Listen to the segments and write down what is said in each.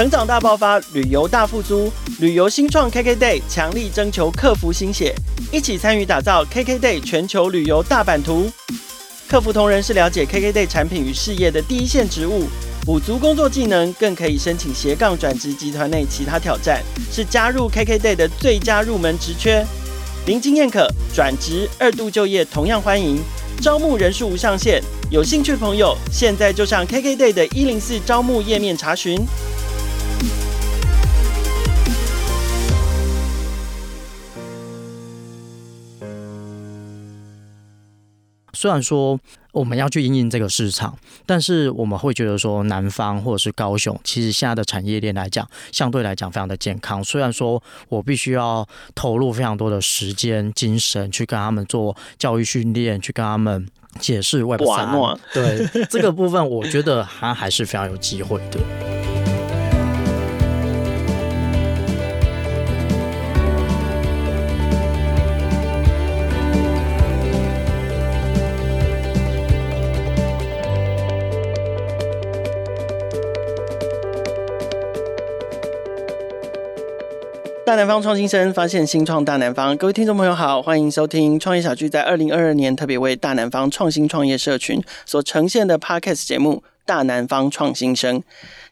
成长大爆发，旅游大复苏，旅游新创 KKday 强力征求客服心血，一起参与打造 KKday 全球旅游大版图。客服同仁是了解 KKday 产品与事业的第一线职务，补足工作技能，更可以申请斜杠转职集团内其他挑战，是加入 KKday 的最佳入门职缺。零经验可转职二度就业同样欢迎，招募人数无上限，有兴趣朋友现在就上 KKday 的一零四招募页面查询。虽然说我们要去因应这个市场，但是我们会觉得说南方或者是高雄，其实现在的产业链来讲，相对来讲非常的健康。虽然说我必须要投入非常多的时间、精神去跟他们做教育训练，去跟他们解释 Web 3，对这个部分，我觉得他还是非常有机会的。大南方创新生，发现新创大南方。各位听众朋友好，欢迎收听创业小聚在二零二二年特别为大南方创新创业社群所呈现的 Podcast 节目《大南方创新生》。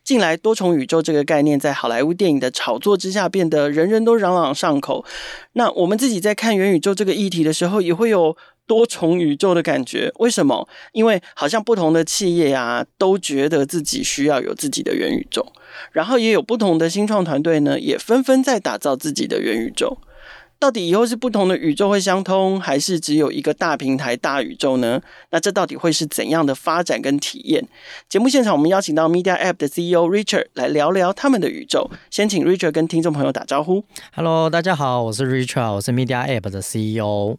近来多重宇宙这个概念在好莱坞电影的炒作之下，变得人人都朗朗上口。那我们自己在看元宇宙这个议题的时候，也会有多重宇宙的感觉。为什么？因为好像不同的企业啊，都觉得自己需要有自己的元宇宙。然后也有不同的新创团队呢，也纷纷在打造自己的元宇宙。到底以后是不同的宇宙会相通，还是只有一个大平台大宇宙呢？那这到底会是怎样的发展跟体验？节目现场我们邀请到 Media App 的 CEO Richard 来聊聊他们的宇宙。先请 Richard 跟听众朋友打招呼。Hello，大家好，我是 Richard，我是 Media App 的 CEO。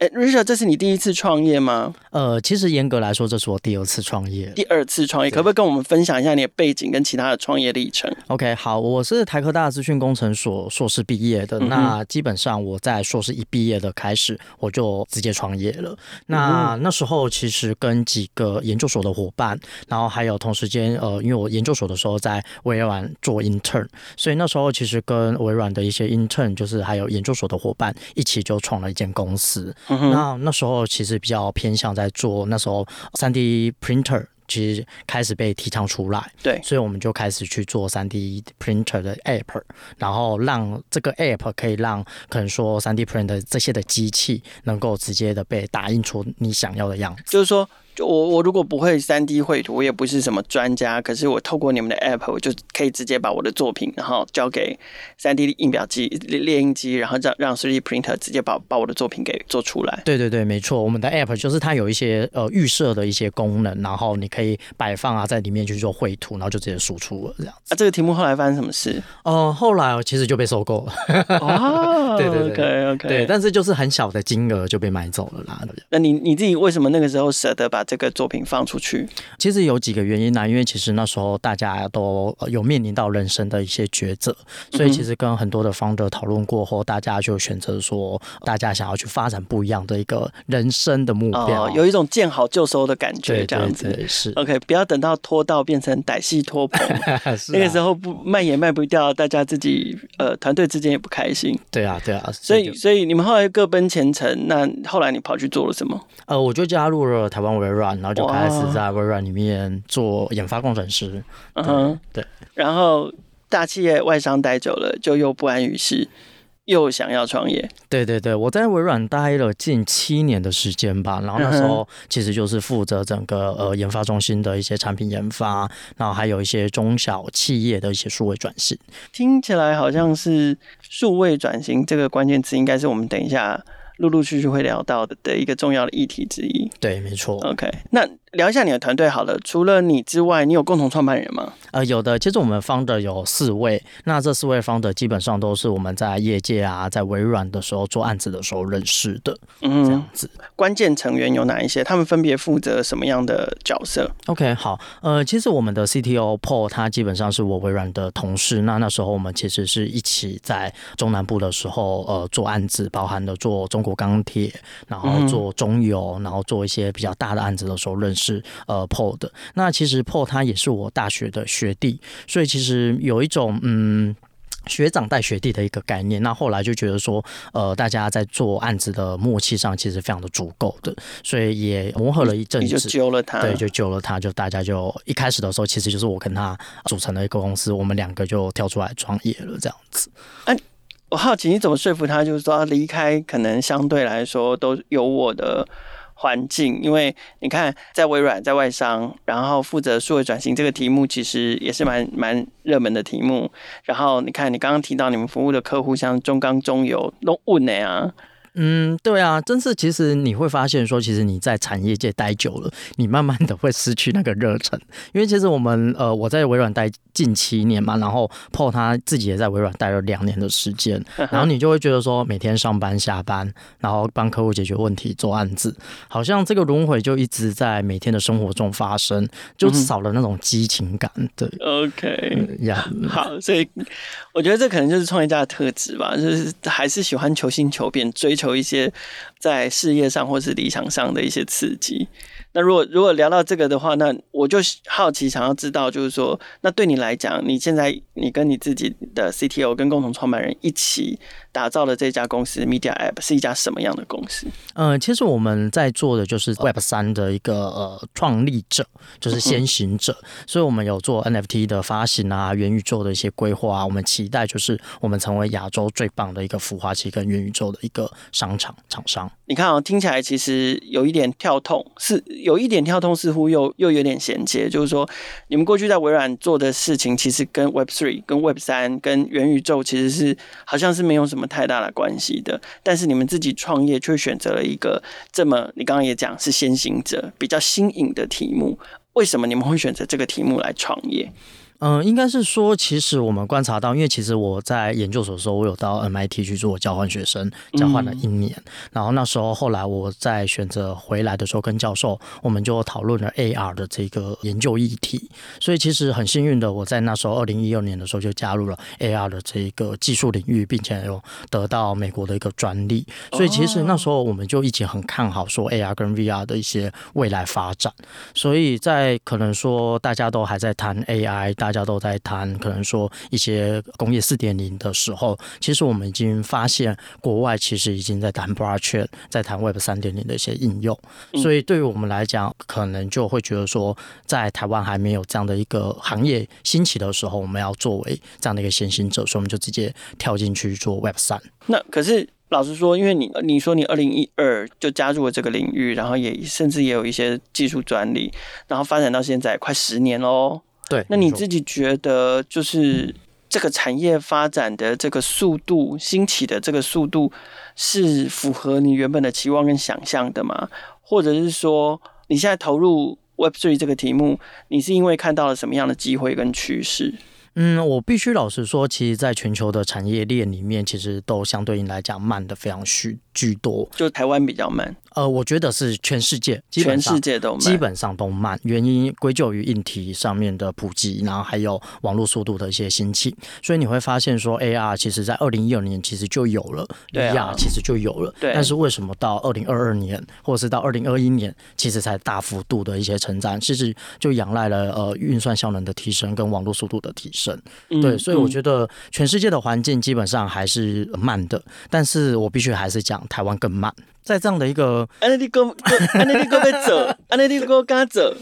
哎，Richard，这是你第一次创业吗？呃，其实严格来说，这是我第二次创业。第二次创业，可不可以跟我们分享一下你的背景跟其他的创业历程？OK，好，我是台科大资讯工程所硕士毕业的。嗯、那基本上我在硕士一毕业的开始，我就直接创业了。那、嗯、那时候其实跟几个研究所的伙伴，然后还有同时间，呃，因为我研究所的时候在微软做 intern，所以那时候其实跟微软的一些 intern，就是还有研究所的伙伴一起就创了一间公司。嗯、那那时候其实比较偏向在做那时候 3D printer，其实开始被提倡出来，对，所以我们就开始去做 3D printer 的 app，然后让这个 app 可以让可能说 3D printer 这些的机器能够直接的被打印出你想要的样子，就是说。我我如果不会三 D 绘图，我也不是什么专家，可是我透过你们的 App，我就可以直接把我的作品，然后交给三 D 印表机、列印机，然后让让 3D Printer 直接把把我的作品给做出来。对对对，没错，我们的 App 就是它有一些呃预设的一些功能，然后你可以摆放啊，在里面去做绘图，然后就直接输出了这样子。啊，这个题目后来发生什么事？哦、呃，后来其实就被收购了。哦，对对对，OK OK，对，但是就是很小的金额就被买走了啦。那你你自己为什么那个时候舍得把这个作品放出去？其实有几个原因呢、啊，因为其实那时候大家都有面临到人生的一些抉择，所以其实跟很多的 founder 讨论过后，大家就选择说，大家想要去发展不一样的一个人生的目标，哦、有一种见好就收的感觉，这样子是 OK，不要等到拖到变成歹戏拖棚，啊、那个时候不卖也卖不掉，大家自己呃团队之间也不开心。对啊，对啊，所以所以你们后来各奔前程，那后来你跑去做了什么？呃，我就加入了台湾微软，然后就开始。在微软里面做研发工程师，嗯哼，对。然后大企业外商待久了，就又不安于世，又想要创业。对对对，我在微软待了近七年的时间吧。然后那时候其实就是负责整个呃研发中心的一些产品研发，然后还有一些中小企业的一些数位转型。听起来好像是数位转型这个关键词，应该是我们等一下陆陆续续会聊到的的一个重要的议题之一。对，没错。OK，那。聊一下你的团队好了，除了你之外，你有共同创办人吗？呃，有的。其实我们 founder 有四位，那这四位 founder 基本上都是我们在业界啊，在微软的时候做案子的时候认识的，嗯，这样子。关键成员有哪一些？他们分别负责什么样的角色？OK，好，呃，其实我们的 CTO Paul 他基本上是我微软的同事，那那时候我们其实是一起在中南部的时候，呃，做案子，包含了做中国钢铁，然后做中油，然后做一些比较大的案子的时候认识。识呃 Paul 的。那其实 Paul 他也是我大学的学弟，所以其实有一种嗯。学长带学弟的一个概念，那后来就觉得说，呃，大家在做案子的默契上其实非常的足够的，所以也磨合了一阵子，就救了他，对，就救了他，就大家就一开始的时候，其实就是我跟他组成了一个公司，我们两个就跳出来创业了，这样子。哎、啊，我好奇你怎么说服他，就是说要离开，可能相对来说都有我的。环境，因为你看，在微软，在外商，然后负责数位转型这个题目，其实也是蛮蛮热门的题目。然后你看，你刚刚提到你们服务的客户，像中钢、中油，都问那样。嗯，对啊，真是，其实你会发现说，其实你在产业界待久了，你慢慢的会失去那个热忱。因为其实我们呃，我在微软待近七年嘛，然后 Paul 他自己也在微软待了两年的时间，然后你就会觉得说，每天上班下班，然后帮客户解决问题、做案子，好像这个轮回就一直在每天的生活中发生，就少了那种激情感。对，OK，呀，好，所以我觉得这可能就是创业家的特质吧，就是还是喜欢求新求变，追。求一些在事业上或是理想上的一些刺激。那如果如果聊到这个的话，那我就好奇想要知道，就是说，那对你来讲，你现在你跟你自己的 CTO 跟共同创办人一起打造的这家公司 MediaApp 是一家什么样的公司？嗯、呃，其实我们在做的就是 Web 三的一个呃创立者，就是先行者，嗯、所以我们有做 NFT 的发行啊，元宇宙的一些规划啊，我们期待就是我们成为亚洲最棒的一个孵化器跟元宇宙的一个商场厂商。你看啊、听起来其实有一点跳痛是。有一点跳痛，似乎又又有点衔接，就是说，你们过去在微软做的事情，其实跟 Web Three、跟 Web 三、跟元宇宙其实是好像是没有什么太大的关系的。但是你们自己创业却选择了一个这么，你刚刚也讲是先行者、比较新颖的题目。为什么你们会选择这个题目来创业？嗯，应该是说，其实我们观察到，因为其实我在研究所的时候，我有到 MIT 去做交换学生，交换了一年。嗯、然后那时候，后来我在选择回来的时候，跟教授我们就讨论了 AR 的这个研究议题。所以其实很幸运的，我在那时候二零一六年的时候就加入了 AR 的这个技术领域，并且有得到美国的一个专利。所以其实那时候我们就一起很看好说 AR 跟 VR 的一些未来发展。所以在可能说大家都还在谈 AI，大家都在谈，可能说一些工业四点零的时候，其实我们已经发现国外其实已经在谈 blockchain，在谈 Web 三点零的一些应用。所以对于我们来讲，可能就会觉得说，在台湾还没有这样的一个行业兴起的时候，我们要作为这样的一个先行者，所以我们就直接跳进去做 Web 三。那可是老实说，因为你你说你二零一二就加入了这个领域，然后也甚至也有一些技术专利，然后发展到现在快十年喽。对，那你自己觉得，就是这个产业发展的这个速度，兴起的这个速度，是符合你原本的期望跟想象的吗？或者是说，你现在投入 Web Three 这个题目，你是因为看到了什么样的机会跟趋势？嗯，我必须老实说，其实，在全球的产业链里面，其实都相对应来讲慢的非常许居多，就台湾比较慢。呃，我觉得是全世界，全世界都慢，基本上都慢。原因归咎于硬体上面的普及，然后还有网络速度的一些兴起。所以你会发现说，AR 其实在二零一六年其实就有了，VR 其实就有了。对。但是为什么到二零二二年，或者是到二零二一年，其实才大幅度的一些成长？其实就仰赖了呃运算效能的提升跟网络速度的提升。嗯、对。所以我觉得全世界的环境基本上还是慢的，但是我必须还是讲台湾更慢。在这样的一个，安内利哥，安内利哥在走，安内利哥刚走，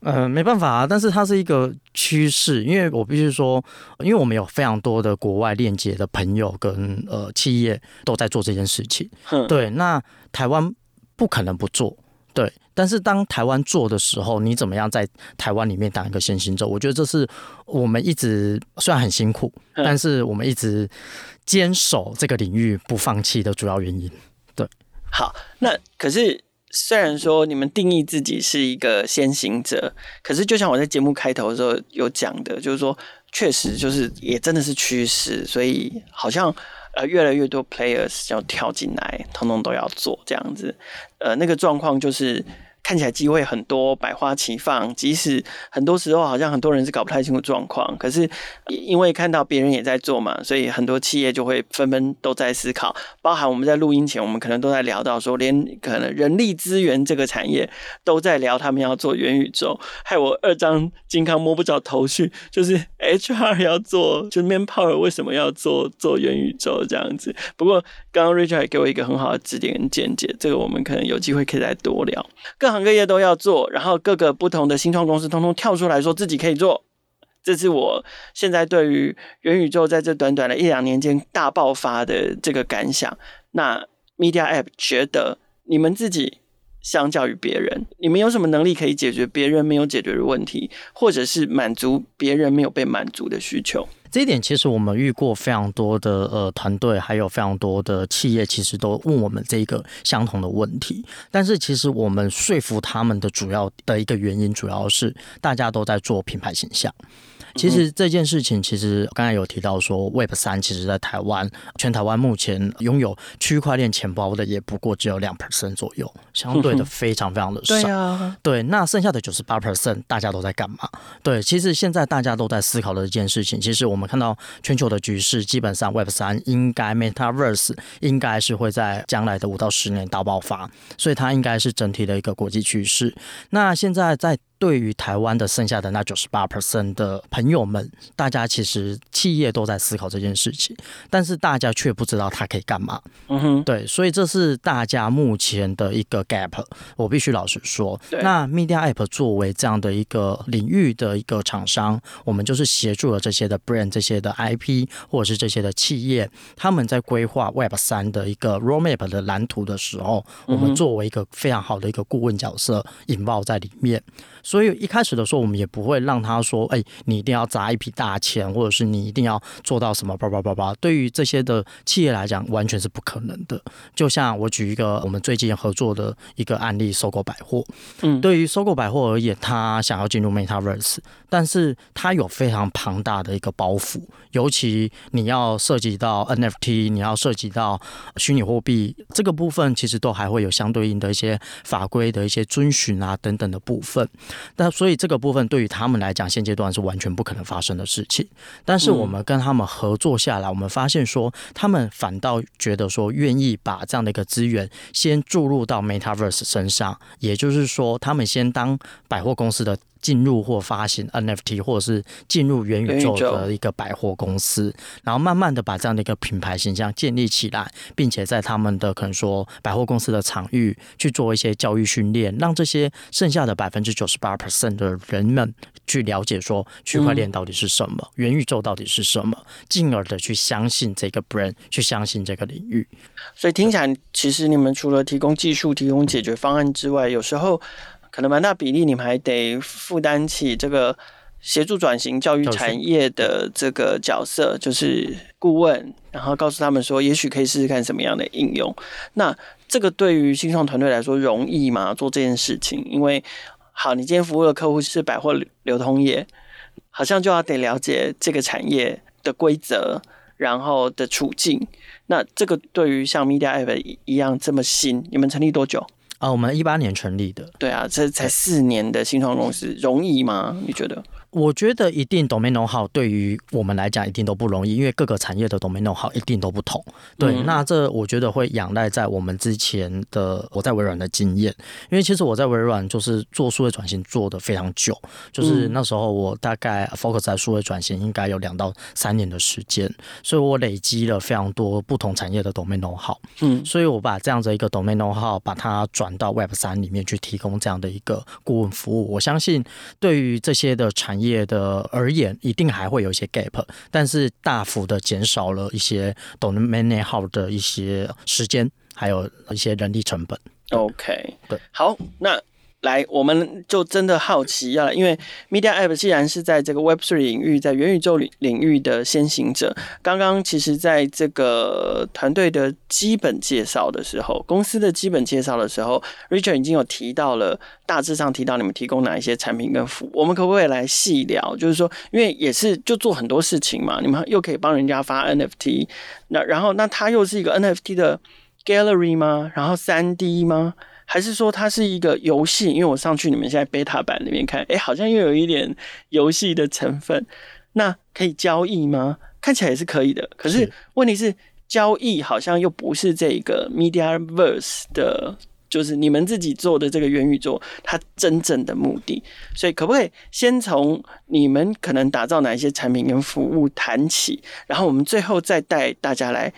呃，没办法啊，但是它是一个趋势，因为我必须说，因为我们有非常多的国外链接的朋友跟呃企业都在做这件事情，对，那台湾不可能不做，对，但是当台湾做的时候，你怎么样在台湾里面当一个先行者？我觉得这是我们一直虽然很辛苦，但是我们一直坚守这个领域不放弃的主要原因。对好，那可是虽然说你们定义自己是一个先行者，可是就像我在节目开头的时候有讲的，就是说确实就是也真的是趋势，所以好像呃越来越多 players 要跳进来，通通都要做这样子。呃，那个状况就是看起来机会很多，百花齐放。即使很多时候好像很多人是搞不太清楚状况，可是因为看到别人也在做嘛，所以很多企业就会纷纷都在思考。包含我们在录音前，我们可能都在聊到说，连可能人力资源这个产业都在聊他们要做元宇宙，害我二张金康摸不着头绪，就是 HR 要做，就是 Manpower 为什么要做做元宇宙这样子？不过刚刚 Richard 给我一个很好的指点跟见解，这个我们可能有机会可以再多聊。各各行各业都要做，然后各个不同的新创公司通通跳出来说自己可以做，这是我现在对于元宇宙在这短短的一两年间大爆发的这个感想。那 MediaApp 觉得你们自己相较于别人，你们有什么能力可以解决别人没有解决的问题，或者是满足别人没有被满足的需求？这一点其实我们遇过非常多的呃团队，还有非常多的企业，其实都问我们这个相同的问题。但是其实我们说服他们的主要的一个原因，主要是大家都在做品牌形象。其实这件事情，其实刚才有提到说，Web 三其实在台湾，全台湾目前拥有区块链钱包的也不过只有两 percent 左右，相对的 非常非常的少。对啊，对，那剩下的九十八 percent 大家都在干嘛？对，其实现在大家都在思考的一件事情，其实我们看到全球的局势，基本上 Web 三应该 Metaverse 应该是会在将来的五到十年大爆发，所以它应该是整体的一个国际趋势。那现在在对于台湾的剩下的那九十八 percent 的朋友们，大家其实企业都在思考这件事情，但是大家却不知道它可以干嘛。嗯哼，对，所以这是大家目前的一个 gap。我必须老实说，那 MediaApp 作为这样的一个领域的一个厂商，我们就是协助了这些的 brand、这些的 IP 或者是这些的企业，他们在规划 Web 三的一个 roadmap 的蓝图的时候，我们作为一个非常好的一个顾问角色，引爆在里面。所以一开始的时候，我们也不会让他说：“哎，你一定要砸一笔大钱，或者是你一定要做到什么叭叭叭叭。”对于这些的企业来讲，完全是不可能的。就像我举一个我们最近合作的一个案例，收购百货。嗯，对于收购百货而言，他想要进入 Metaverse，但是他有非常庞大的一个包袱，尤其你要涉及到 NFT，你要涉及到虚拟货币这个部分，其实都还会有相对应的一些法规的一些遵循啊等等的部分。那所以这个部分对于他们来讲，现阶段是完全不可能发生的事情。但是我们跟他们合作下来，我们发现说，他们反倒觉得说，愿意把这样的一个资源先注入到 Metaverse 身上，也就是说，他们先当百货公司的。进入或发行 NFT，或者是进入元宇宙的一个百货公司，然后慢慢的把这样的一个品牌形象建立起来，并且在他们的可能说百货公司的场域去做一些教育训练，让这些剩下的百分之九十八 percent 的人们去了解说区块链到底是什么，嗯、元宇宙到底是什么，进而的去相信这个 brand，去相信这个领域。所以听起来，其实你们除了提供技术、提供解决方案之外，有时候。可能蛮大比例，你们还得负担起这个协助转型教育产业的这个角色，就是顾问，然后告诉他们说，也许可以试试看什么样的应用。那这个对于新创团队来说容易吗？做这件事情，因为好，你今天服务的客户是百货流通业，好像就要得了解这个产业的规则，然后的处境。那这个对于像 MediaApp 一样这么新，你们成立多久？啊，我们一八年成立的。对啊，这才四年的新创公司，容易吗？你觉得？我觉得一定 domain know-how 对于我们来讲一定都不容易，因为各个产业的 domain know-how 一定都不同。对，嗯、那这我觉得会仰赖在我们之前的我在微软的经验，因为其实我在微软就是做数位转型做的非常久，就是那时候我大概 focus 在数位转型应该有两到三年的时间，所以我累积了非常多不同产业的 domain know-how。嗯，所以我把这样的一个 domain know-how 把它转到 Web 三里面去提供这样的一个顾问服务，我相信对于这些的产业。的而言，一定还会有一些 gap，但是大幅的减少了一些 domain know-how 的一些时间，还有一些人力成本。OK，对，好，那。来，我们就真的好奇要，因为 MediaApp 既然是在这个 Web3 领域，在元宇宙领领域的先行者，刚刚其实在这个团队的基本介绍的时候，公司的基本介绍的时候，Richard 已经有提到了，大致上提到你们提供哪一些产品跟服务，我们可不可以来细聊？就是说，因为也是就做很多事情嘛，你们又可以帮人家发 NFT，那然后那它又是一个 NFT 的 Gallery 吗？然后 3D 吗？还是说它是一个游戏？因为我上去你们现在 beta 版里面看，哎、欸，好像又有一点游戏的成分。那可以交易吗？看起来也是可以的。可是问题是，是交易好像又不是这个 MediaVerse 的，就是你们自己做的这个元宇宙，它真正的目的。所以可不可以先从你们可能打造哪一些产品跟服务谈起，然后我们最后再带大家来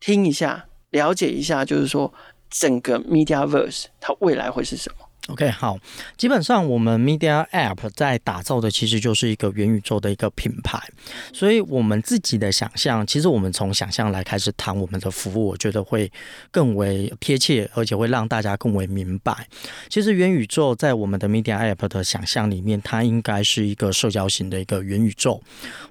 听一下，了解一下，就是说整个 MediaVerse 它未来会是什么？OK，好，基本上我们 Media App 在打造的其实就是一个元宇宙的一个品牌，所以我们自己的想象，其实我们从想象来开始谈我们的服务，我觉得会更为贴切，而且会让大家更为明白。其实元宇宙在我们的 Media App 的想象里面，它应该是一个社交型的一个元宇宙。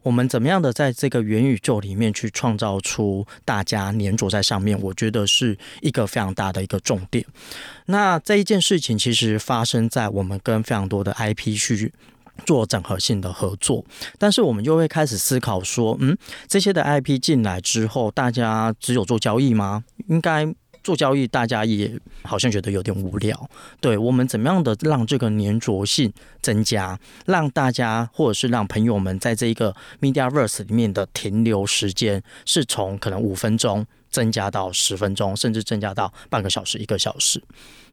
我们怎么样的在这个元宇宙里面去创造出大家黏着在上面，我觉得是一个非常大的一个重点。那这一件事情其实是发生在我们跟非常多的 IP 去做整合性的合作，但是我们就会开始思考说，嗯，这些的 IP 进来之后，大家只有做交易吗？应该做交易，大家也好像觉得有点无聊。对，我们怎么样的让这个黏着性增加，让大家或者是让朋友们在这一个 MediaVerse 里面的停留时间是从可能五分钟增加到十分钟，甚至增加到半个小时、一个小时。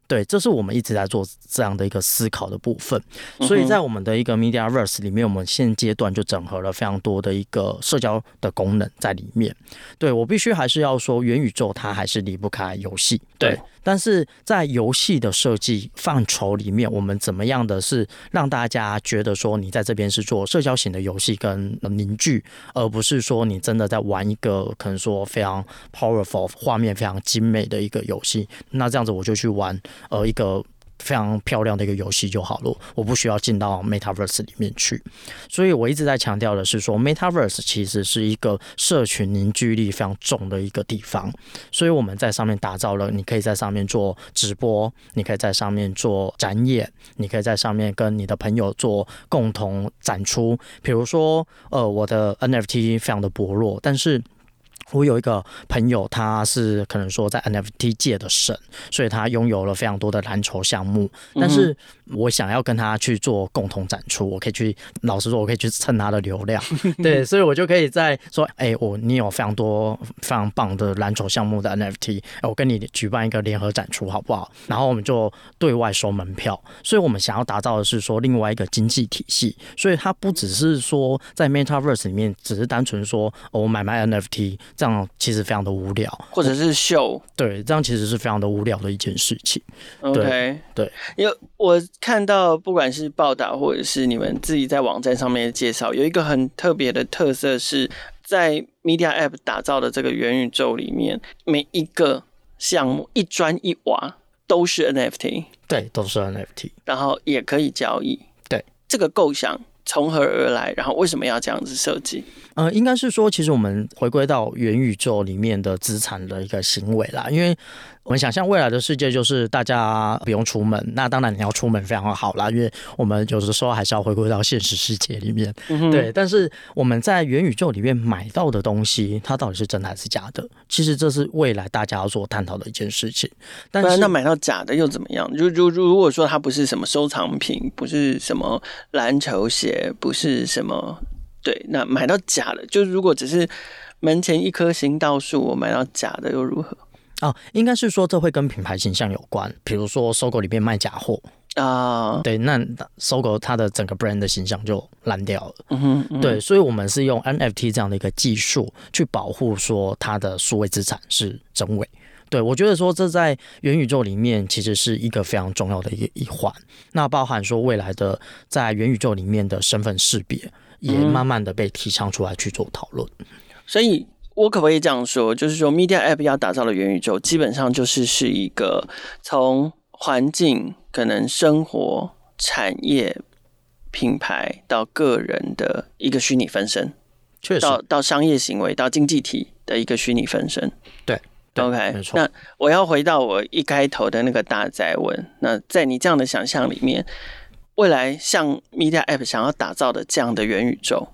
对，这是我们一直在做这样的一个思考的部分，所以在我们的一个 MediaVerse 里面，我们现阶段就整合了非常多的一个社交的功能在里面。对，我必须还是要说，元宇宙它还是离不开游戏。对。但是在游戏的设计范畴里面，我们怎么样的是让大家觉得说你在这边是做社交型的游戏跟凝聚，而不是说你真的在玩一个可能说非常 powerful、画面非常精美的一个游戏。那这样子我就去玩呃一个。非常漂亮的一个游戏就好了，我不需要进到 Metaverse 里面去。所以我一直在强调的是说，Metaverse 其实是一个社群凝聚力非常重的一个地方。所以我们在上面打造了，你可以在上面做直播，你可以在上面做展演，你可以在上面跟你的朋友做共同展出。比如说，呃，我的 NFT 非常的薄弱，但是。我有一个朋友，他是可能说在 NFT 界的神，所以他拥有了非常多的蓝筹项目。但是我想要跟他去做共同展出，我可以去，老实说，我可以去蹭他的流量。对，所以我就可以在说，哎、欸，我你有非常多非常棒的蓝筹项目的 NFT，我跟你举办一个联合展出，好不好？然后我们就对外收门票。所以我们想要打造的是说另外一个经济体系，所以它不只是说在 Metaverse 里面，只是单纯说我买卖 NFT。这样其实非常的无聊，或者是秀，对，这样其实是非常的无聊的一件事情。OK，对，对，因为我看到不管是报道或者是你们自己在网站上面的介绍，有一个很特别的特色是在 Media App 打造的这个元宇宙里面，每一个项目一砖一瓦都是 NFT，对，都是 NFT，然后也可以交易。对，这个构想从何而来？然后为什么要这样子设计？呃，应该是说，其实我们回归到元宇宙里面的资产的一个行为啦，因为我们想象未来的世界就是大家不用出门，那当然你要出门非常好啦，因为我们有的时候还是要回归到现实世界里面，嗯、对。但是我们在元宇宙里面买到的东西，它到底是真的还是假的？其实这是未来大家要做探讨的一件事情。但是那买到假的又怎么样？如如如果说它不是什么收藏品，不是什么篮球鞋，不是什么。对，那买到假的，就如果只是门前一棵行道树，我买到假的又如何？哦，应该是说这会跟品牌形象有关，比如说搜狗里面卖假货啊，对，那搜狗它的整个 brand 的形象就烂掉了。嗯哼，对，所以我们是用 NFT 这样的一个技术去保护说它的数位资产是真伪。对，我觉得说这在元宇宙里面其实是一个非常重要的一一环，那包含说未来的在元宇宙里面的身份识别。也慢慢的被提倡出来去做讨论，所以我可不可以这样说，就是说，Media App 要打造的元宇宙，基本上就是是一个从环境、可能生活、产业、品牌到个人的一个虚拟分身，确实，到到商业行为到经济体的一个虚拟分身。对，对，OK，没错。那我要回到我一开头的那个大哉问，那在你这样的想象里面。未来像 Media App 想要打造的这样的元宇宙，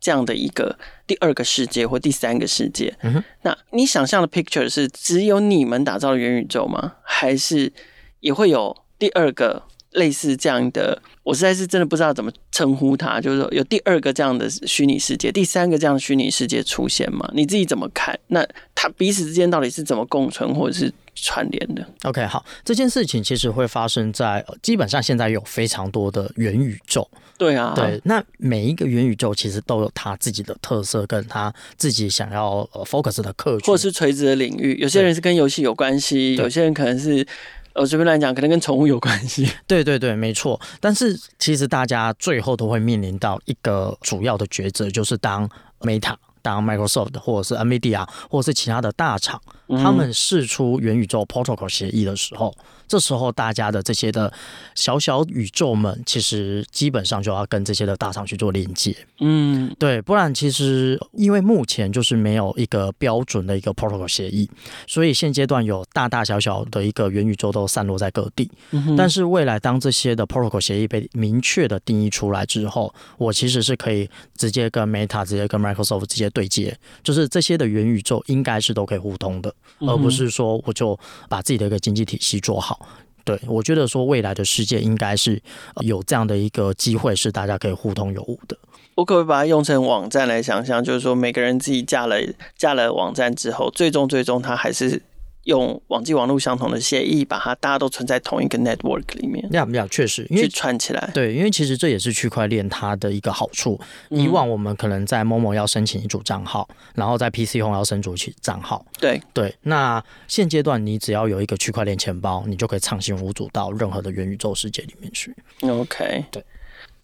这样的一个第二个世界或第三个世界，那你想象的 picture 是只有你们打造的元宇宙吗？还是也会有第二个类似这样的，我实在是真的不知道怎么称呼它，就是说有第二个这样的虚拟世界，第三个这样的虚拟世界出现吗？你自己怎么看？那它彼此之间到底是怎么共存，或者是？串联的，OK，好，这件事情其实会发生在基本上现在有非常多的元宇宙，对啊，对，那每一个元宇宙其实都有它自己的特色，跟它自己想要呃 focus 的客群，或是垂直的领域，有些人是跟游戏有关系，有些人可能是我随便来讲，可能跟宠物有关系，对对对，没错。但是其实大家最后都会面临到一个主要的抉择，就是当 Meta。当 Microsoft 或者是 NVIDIA 或者是其他的大厂，他们试出元宇宙 Protocol 协议的时候。这时候，大家的这些的小小宇宙们，其实基本上就要跟这些的大厂去做连接。嗯，对，不然其实因为目前就是没有一个标准的一个 protocol 协议，所以现阶段有大大小小的一个元宇宙都散落在各地。嗯，但是未来当这些的 protocol 协议被明确的定义出来之后，我其实是可以直接跟 Meta、直接跟 Microsoft 直接对接，就是这些的元宇宙应该是都可以互通的，而不是说我就把自己的一个经济体系做好。对，我觉得说未来的世界应该是有这样的一个机会，是大家可以互通有无的。我可不可以把它用成网站来想象？就是说每个人自己架了架了网站之后，最终最终它还是。用网际网络相同的协议，把它大家都存在同一个 network 里面。这样比较确实，因为串起来。对，因为其实这也是区块链它的一个好处。以往我们可能在 Momo 要申请一组账号，然后在 PC Home 要申组起账号。对对，那现阶段你只要有一个区块链钱包，你就可以畅行无阻到任何的元宇宙世界里面去。OK，对。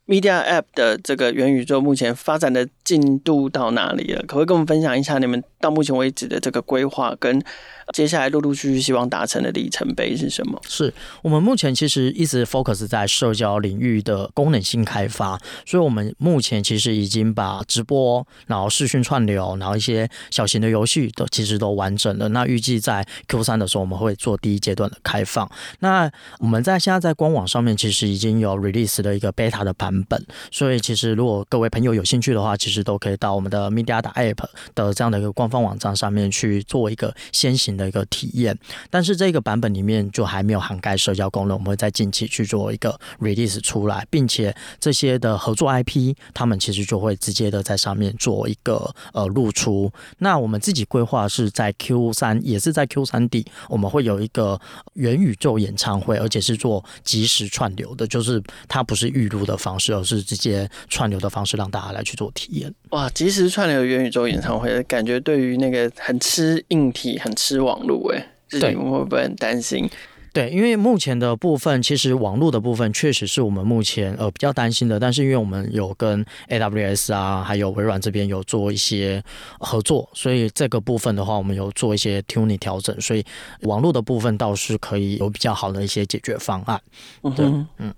Media App 的这个元宇宙目前发展的进度到哪里了？可不可以跟我们分享一下你们到目前为止的这个规划跟接下来陆陆续续希望达成的里程碑是什么？是我们目前其实一直 focus 在社交领域的功能性开发，所以我们目前其实已经把直播、然后视讯串流、然后一些小型的游戏都其实都完整了。那预计在 Q 三的时候我们会做第一阶段的开放。那我们在现在在官网上面其实已经有 release 的一个 beta 的版本。本，所以其实如果各位朋友有兴趣的话，其实都可以到我们的 Media App 的这样的一个官方网站上面去做一个先行的一个体验。但是这个版本里面就还没有涵盖社交功能，我们会在近期去做一个 release 出来，并且这些的合作 IP，他们其实就会直接的在上面做一个呃露出。那我们自己规划是在 Q 三，也是在 Q 三 D，我们会有一个元宇宙演唱会，而且是做即时串流的，就是它不是预录的方式。只有是直接串流的方式让大家来去做体验。哇，即时串流元宇宙演唱会，感觉对于那个很吃硬体、很吃网络，哎，自己会不会很担心？对，因为目前的部分，其实网络的部分确实是我们目前呃比较担心的。但是因为我们有跟 AWS 啊，还有微软这边有做一些合作，所以这个部分的话，我们有做一些 tuning 调整，所以网络的部分倒是可以有比较好的一些解决方案。对，嗯。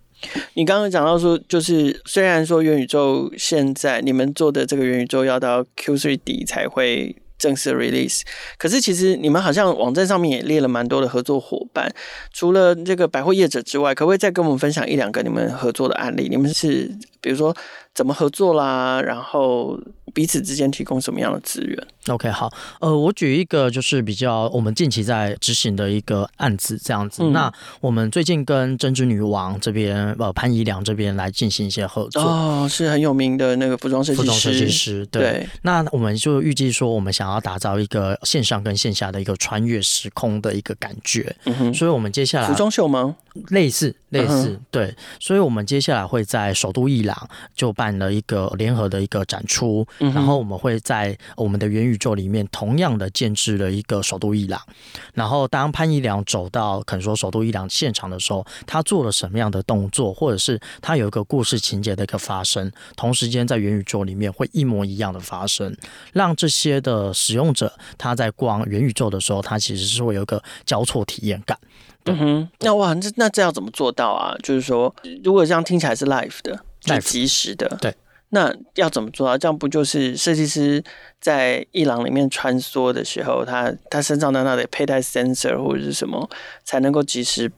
你刚刚讲到说，就是虽然说元宇宙现在你们做的这个元宇宙要到 Q3 底才会正式 release，可是其实你们好像网站上面也列了蛮多的合作伙伴，除了这个百货业者之外，可不可以再跟我们分享一两个你们合作的案例？你们是比如说怎么合作啦，然后彼此之间提供什么样的资源？OK，好，呃，我举一个就是比较我们近期在执行的一个案子，这样子。嗯、那我们最近跟针织女王这边，呃，潘怡良这边来进行一些合作。哦，是很有名的那个服装设计师。服装设计师，对。对，那我们就预计说，我们想要打造一个线上跟线下的一个穿越时空的一个感觉。嗯哼。所以我们接下来服装秀吗？类似，类似，嗯、对。所以我们接下来会在首都伊朗就办了一个联合的一个展出，嗯、然后我们会在我们的元宇宇宙里面同样的建置了一个首都伊朗，然后当潘一良走到可能说首都伊朗现场的时候，他做了什么样的动作，或者是他有一个故事情节的一个发生，同时间在元宇宙里面会一模一样的发生，让这些的使用者他在逛元宇宙的时候，他其实是会有一个交错体验感。嗯哼，那哇，这那这要怎么做到啊？就是说，如果这样听起来是 live 的，是即时的，对。那要怎么做啊？这样不就是设计师在伊朗里面穿梭的时候，他他身上难道得佩戴 sensor 或者是什么，才能够及时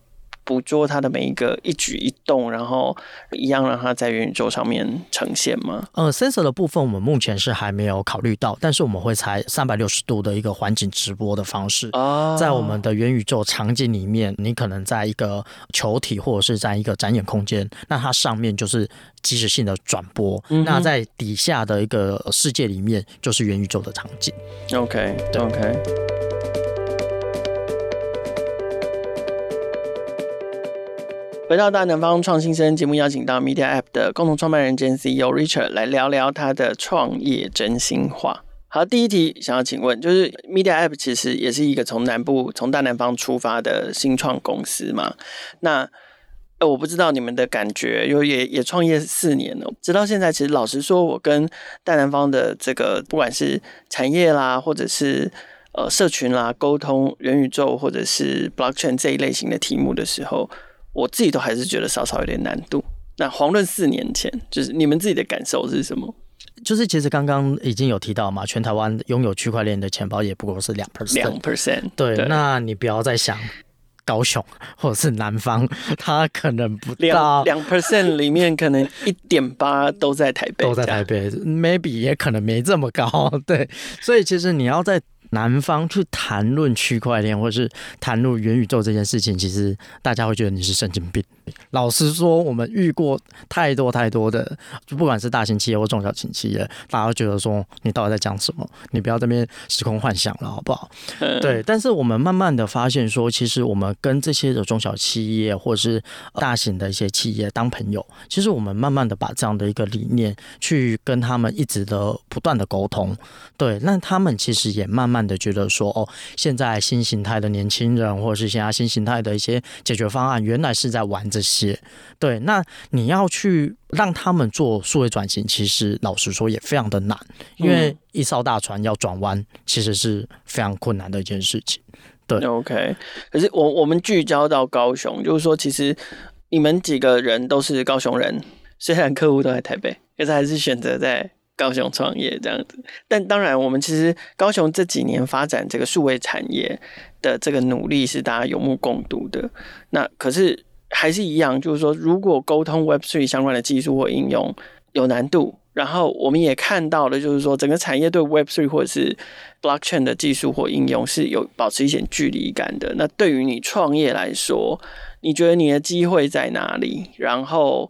捕捉他的每一个一举一动，然后一样让他在元宇宙上面呈现吗？呃，sensor 的部分我们目前是还没有考虑到，但是我们会采三百六十度的一个环境直播的方式，在我们的元宇宙场景里面，你可能在一个球体或者是在一个展演空间，那它上面就是即时性的转播，嗯、那在底下的一个世界里面就是元宇宙的场景。OK，回到大南方创新生节目，邀请到 Media App 的共同创办人兼 CEO Richard 来聊聊他的创业真心话。好，第一题想要请问，就是 Media App 其实也是一个从南部、从大南方出发的新创公司嘛？那呃，我不知道你们的感觉，因为也也创业四年了，直到现在，其实老实说，我跟大南方的这个不管是产业啦，或者是呃社群啦，沟通元宇宙或者是 Blockchain 这一类型的题目的时候。我自己都还是觉得稍稍有点难度。那遑论四年前，就是你们自己的感受是什么？就是其实刚刚已经有提到嘛，全台湾拥有区块链的钱包也不过是两 percent，两 percent。对，对，那你不要再想高雄或者是南方，它可能不到两 percent 里面可能一点八都在台北，都在台北，maybe 也可能没这么高。对，所以其实你要在。男方去谈论区块链，或者是谈论元宇宙这件事情，其实大家会觉得你是神经病。老实说，我们遇过太多太多的，就不管是大型企业或中小型企业，大家都觉得说你到底在讲什么？你不要在这边时空幻想了，好不好？对。但是我们慢慢的发现说，其实我们跟这些的中小企业或者是大型的一些企业当朋友，其实我们慢慢的把这样的一个理念去跟他们一直的不断的沟通。对。那他们其实也慢慢的觉得说，哦，现在新形态的年轻人，或者是现在新形态的一些解决方案，原来是在玩这些。对，那你要去让他们做数位转型，其实老实说也非常的难，因为一艘大船要转弯，其实是非常困难的一件事情。对，OK。可是我我们聚焦到高雄，就是说，其实你们几个人都是高雄人，虽然客户都在台北，可是还是选择在高雄创业这样子。但当然，我们其实高雄这几年发展这个数位产业的这个努力是大家有目共睹的。那可是。还是一样，就是说，如果沟通 Web3 相关的技术或应用有难度，然后我们也看到了，就是说，整个产业对 Web3 或者是 Blockchain 的技术或应用是有保持一些距离感的。那对于你创业来说，你觉得你的机会在哪里？然后，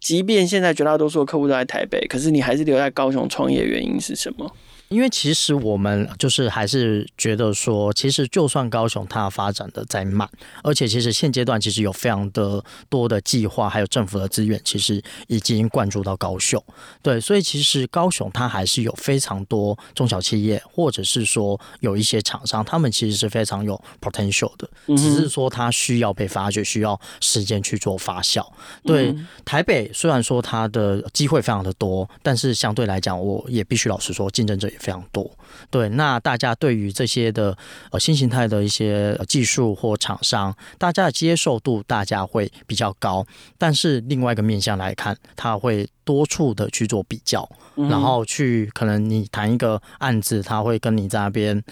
即便现在绝大多数的客户都在台北，可是你还是留在高雄创业，原因是什么？因为其实我们就是还是觉得说，其实就算高雄它发展的再慢，而且其实现阶段其实有非常的多的计划，还有政府的资源，其实已经灌注到高雄。对，所以其实高雄它还是有非常多中小企业，或者是说有一些厂商，他们其实是非常有 potential 的，只是说它需要被发掘，需要时间去做发酵。对，台北虽然说它的机会非常的多，但是相对来讲，我也必须老实说，竞争者非常多，对，那大家对于这些的呃新形态的一些技术或厂商，大家的接受度大家会比较高，但是另外一个面向来看，它会多处的去做比较，然后去可能你谈一个案子，他会跟你在那边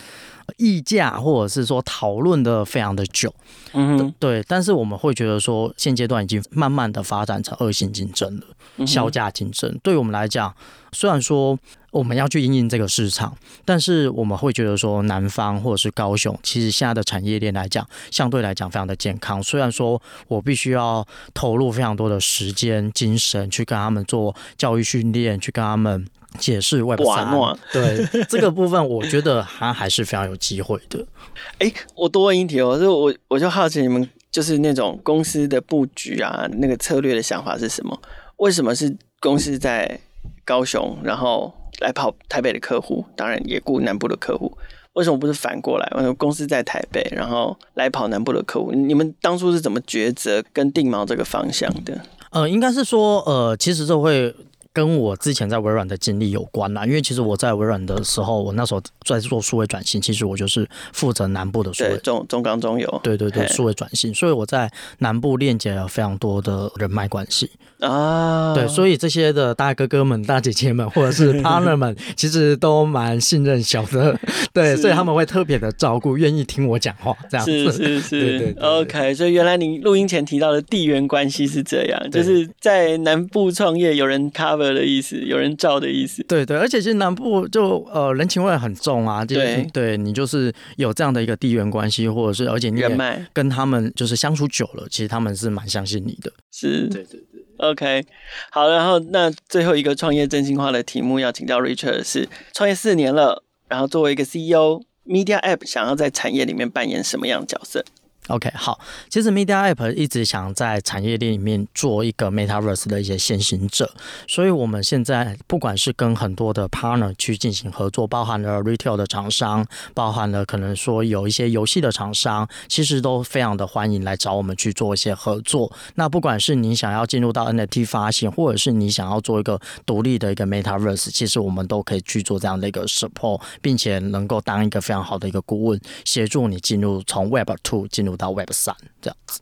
议价，或者是说讨论的非常的久，嗯，对，但是我们会觉得说现阶段已经慢慢的发展成恶性竞争了，销价竞争，对于我们来讲，虽然说。我们要去应应这个市场，但是我们会觉得说，南方或者是高雄，其实现在的产业链来讲，相对来讲非常的健康。虽然说我必须要投入非常多的时间、精神去跟他们做教育训练，去跟他们解释 Web3。对这个部分，我觉得他还是非常有机会的。哎，我多问一题哦，就我我就好奇你们就是那种公司的布局啊，那个策略的想法是什么？为什么是公司在高雄，然后？来跑台北的客户，当然也顾南部的客户。为什么不是反过来？为什么公司在台北，然后来跑南部的客户？你们当初是怎么抉择跟定锚这个方向的？呃，应该是说，呃，其实这会跟我之前在微软的经历有关啦。因为其实我在微软的时候，我那时候在做数位转型，其实我就是负责南部的数位中中钢中油，对对对，数位转型，所以我在南部链接了非常多的人脉关系啊。对，所以这些的大哥哥们、大姐姐们，或者是 partner 们，其实都蛮信任小的。对，所以他们会特别的照顾，愿意听我讲话，这样子。是是是，对对对对，OK。所以原来你录音前提到的地缘关系是这样，就是在南部创业，有人 cover 的意思，有人照的意思。对对，而且其实南部就呃人情味很重啊，对对，你就是有这样的一个地缘关系，或者是而且你也跟他们就是相处久了，其实他们是蛮相信你的。是，对对对，OK。好，然后那最后一个创业真心话的题目要请教 Richard 是创业四年了。然后作为一个 CEO，MediaApp 想要在产业里面扮演什么样的角色？OK，好，其实 MediaApp 一直想在产业链里面做一个 Metaverse 的一些先行者，所以我们现在不管是跟很多的 partner 去进行合作，包含了 retail 的厂商，包含了可能说有一些游戏的厂商，其实都非常的欢迎来找我们去做一些合作。那不管是你想要进入到 NFT 发行，或者是你想要做一个独立的一个 Metaverse，其实我们都可以去做这样的一个 support，并且能够当一个非常好的一个顾问，协助你进入从 Web Two 进入。到 Web 三这样子，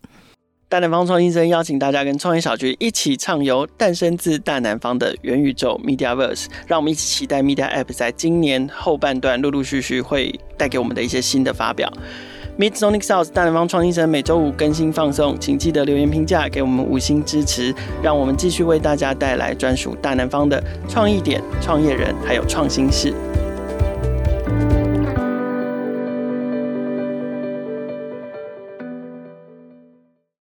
大南方创新生邀请大家跟创业小局一起畅游诞生自大南方的元宇宙 MediaVerse，让我们一起期待 MediaApp 在今年后半段陆陆续续会带给我们的一些新的发表。Meet Sonic South 大南方创新生每周五更新放送，请记得留言评价，给我们五星支持，让我们继续为大家带来专属大南方的创意点、创业人还有创新事。